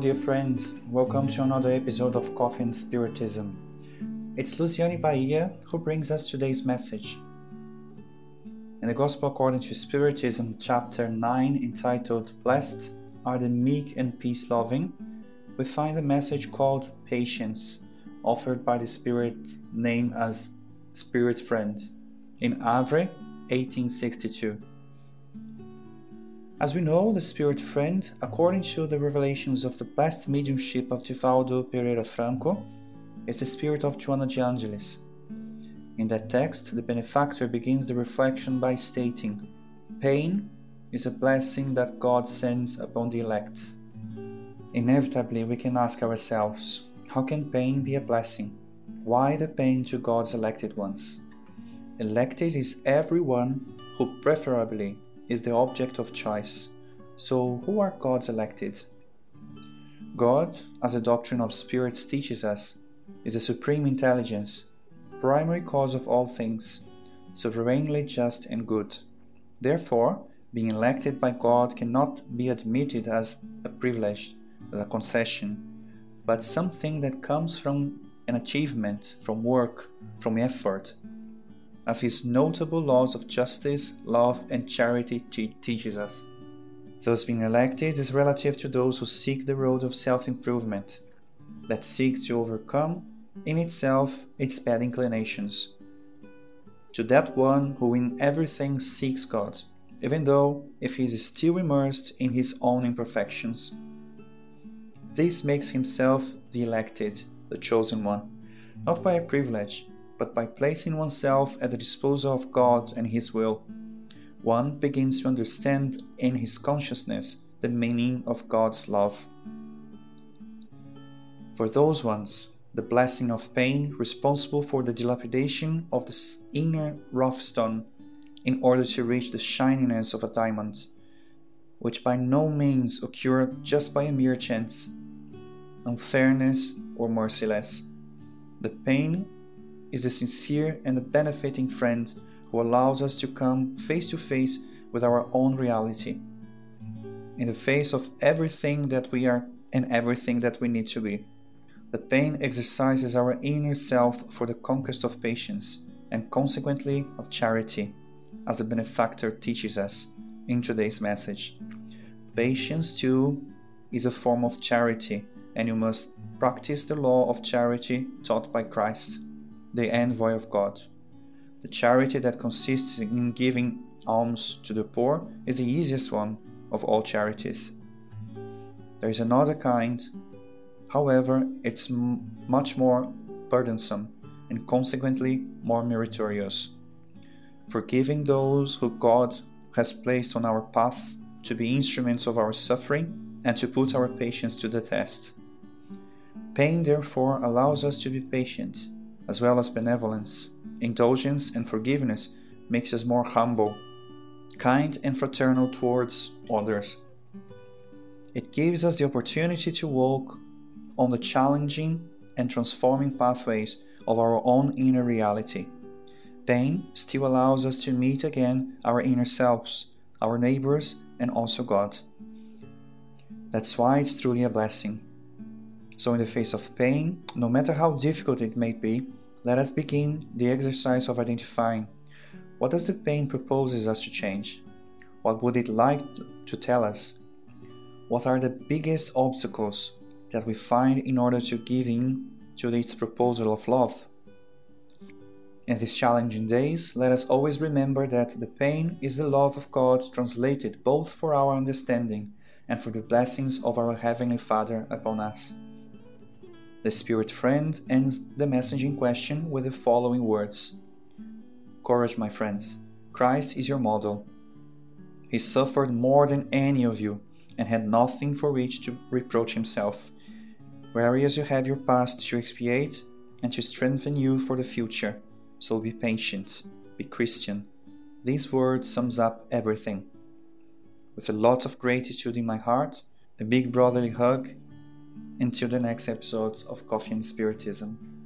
dear friends. Welcome to another episode of Coffee and Spiritism. It's Luciane Bahia who brings us today's message. In the Gospel according to Spiritism, chapter 9, entitled Blessed are the Meek and Peace Loving, we find a message called Patience, offered by the Spirit named as Spirit Friend in Havre, 1862. As we know, the Spirit Friend, according to the revelations of the blessed mediumship of Divaldo Pereira Franco, is the spirit of Joanna de Angelis. In that text, the benefactor begins the reflection by stating, Pain is a blessing that God sends upon the elect. Inevitably, we can ask ourselves, how can pain be a blessing? Why the pain to God's elected ones? Elected is everyone who preferably is the object of choice. So, who are God's elected? God, as the doctrine of spirits teaches us, is the supreme intelligence primary cause of all things, sovereignly just and good. Therefore, being elected by God cannot be admitted as a privilege, as a concession, but something that comes from an achievement, from work, from effort, as his notable laws of justice, love, and charity te- teaches us. Thus, being elected is relative to those who seek the road of self improvement, that seek to overcome in itself its bad inclinations. To that one who in everything seeks God, even though if he is still immersed in his own imperfections. This makes himself the elected, the chosen one, not by a privilege, but by placing oneself at the disposal of God and His will. One begins to understand in his consciousness the meaning of God's love. For those ones, the blessing of pain responsible for the dilapidation of the inner rough stone in order to reach the shininess of a diamond, which by no means occur just by a mere chance, unfairness or merciless. The pain is a sincere and the benefiting friend who allows us to come face to face with our own reality, in the face of everything that we are and everything that we need to be. The pain exercises our inner self for the conquest of patience and consequently of charity, as the benefactor teaches us in today's message. Patience, too, is a form of charity, and you must practice the law of charity taught by Christ, the envoy of God. The charity that consists in giving alms to the poor is the easiest one of all charities. There is another kind However, it's m- much more burdensome and consequently more meritorious. Forgiving those who God has placed on our path to be instruments of our suffering and to put our patience to the test. Pain, therefore, allows us to be patient, as well as benevolence. Indulgence and forgiveness makes us more humble, kind, and fraternal towards others. It gives us the opportunity to walk on the challenging and transforming pathways of our own inner reality. Pain still allows us to meet again our inner selves, our neighbors, and also God. That's why it's truly a blessing. So, in the face of pain, no matter how difficult it may be, let us begin the exercise of identifying what does the pain proposes us to change? What would it like to tell us? What are the biggest obstacles that we find in order to give in to its proposal of love. In these challenging days, let us always remember that the pain is the love of God translated both for our understanding and for the blessings of our Heavenly Father upon us. The Spirit Friend ends the message in question with the following words Courage, my friends, Christ is your model. He suffered more than any of you and had nothing for which to reproach himself whereas you have your past to expiate and to strengthen you for the future. So be patient, be Christian. These words sums up everything. With a lot of gratitude in my heart, a big brotherly hug. Until the next episode of Coffee and Spiritism.